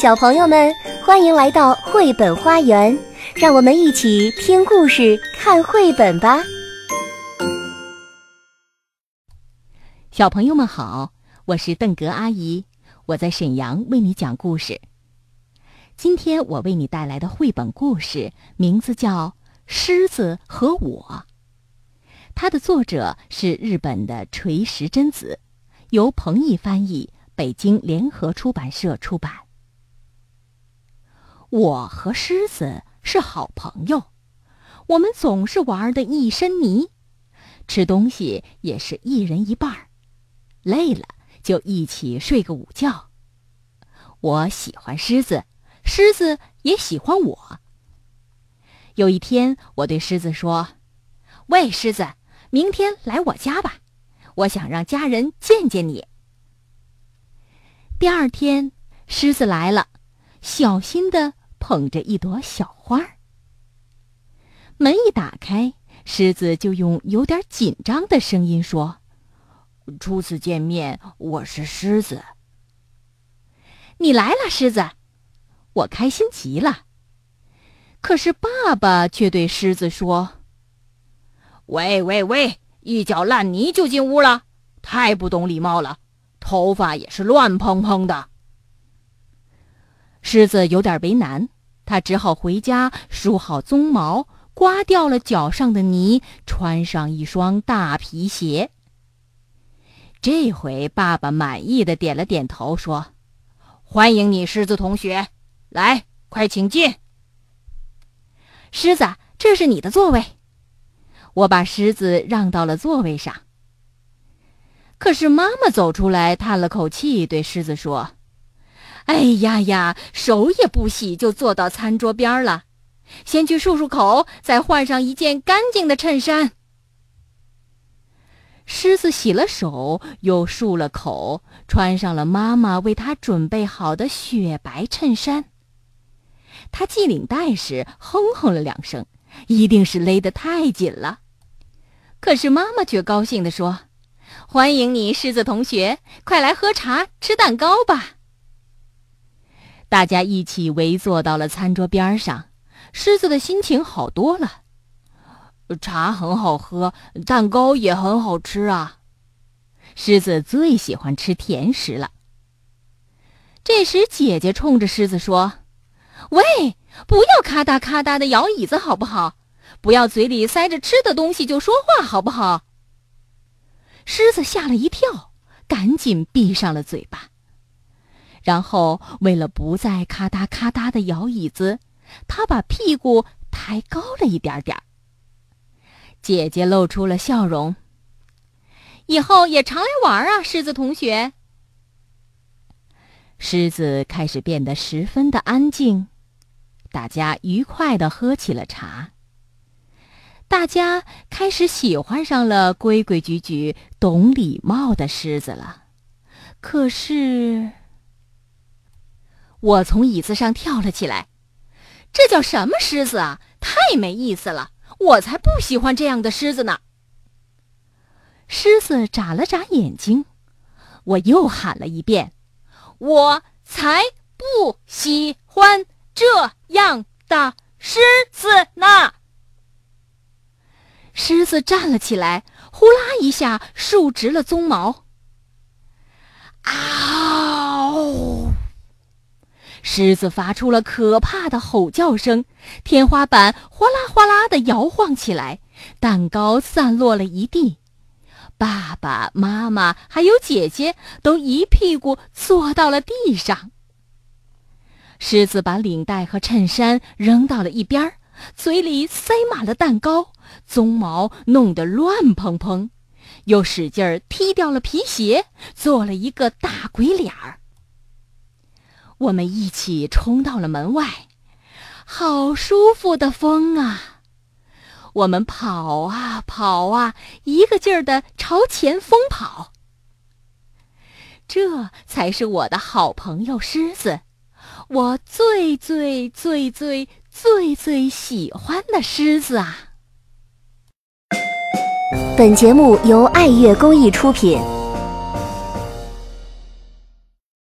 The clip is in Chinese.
小朋友们，欢迎来到绘本花园，让我们一起听故事、看绘本吧。小朋友们好，我是邓格阿姨，我在沈阳为你讲故事。今天我为你带来的绘本故事名字叫《狮子和我》，它的作者是日本的垂石真子，由彭毅翻译，北京联合出版社出版。我和狮子是好朋友，我们总是玩的一身泥，吃东西也是一人一半儿，累了就一起睡个午觉。我喜欢狮子，狮子也喜欢我。有一天，我对狮子说：“喂，狮子，明天来我家吧，我想让家人见见你。”第二天，狮子来了，小心的。捧着一朵小花儿，门一打开，狮子就用有点紧张的声音说：“初次见面，我是狮子。”你来了，狮子，我开心极了。可是爸爸却对狮子说：“喂喂喂，一脚烂泥就进屋了，太不懂礼貌了，头发也是乱蓬蓬的。”狮子有点为难，他只好回家梳好鬃毛，刮掉了脚上的泥，穿上一双大皮鞋。这回爸爸满意的点了点头，说：“欢迎你，狮子同学，来，快请进。”狮子，这是你的座位。我把狮子让到了座位上。可是妈妈走出来，叹了口气，对狮子说。哎呀呀，手也不洗就坐到餐桌边了，先去漱漱口，再换上一件干净的衬衫。狮子洗了手，又漱了口，穿上了妈妈为他准备好的雪白衬衫。他系领带时哼哼了两声，一定是勒得太紧了。可是妈妈却高兴地说：“欢迎你，狮子同学，快来喝茶、吃蛋糕吧。”大家一起围坐到了餐桌边上，狮子的心情好多了。茶很好喝，蛋糕也很好吃啊！狮子最喜欢吃甜食了。这时，姐姐冲着狮子说：“喂，不要咔嗒咔嗒的摇椅子，好不好？不要嘴里塞着吃的东西就说话，好不好？”狮子吓了一跳，赶紧闭上了嘴巴。然后，为了不再咔嗒咔嗒的摇椅子，他把屁股抬高了一点点。姐姐露出了笑容。以后也常来玩啊，狮子同学。狮子开始变得十分的安静，大家愉快的喝起了茶。大家开始喜欢上了规规矩矩、懂礼貌的狮子了。可是。我从椅子上跳了起来，这叫什么狮子啊？太没意思了！我才不喜欢这样的狮子呢。狮子眨了眨眼睛，我又喊了一遍：“我才不喜欢这样的狮子呢！”狮子站了起来，呼啦一下竖直了鬃毛。嗷！狮子发出了可怕的吼叫声，天花板哗啦哗啦的摇晃起来，蛋糕散落了一地，爸爸妈妈还有姐姐都一屁股坐到了地上。狮子把领带和衬衫扔到了一边，嘴里塞满了蛋糕，鬃毛弄得乱蓬蓬，又使劲踢掉了皮鞋，做了一个大鬼脸儿。我们一起冲到了门外，好舒服的风啊！我们跑啊跑啊，一个劲儿的朝前疯跑。这才是我的好朋友狮子，我最最最最最最喜欢的狮子啊！本节目由爱乐公益出品。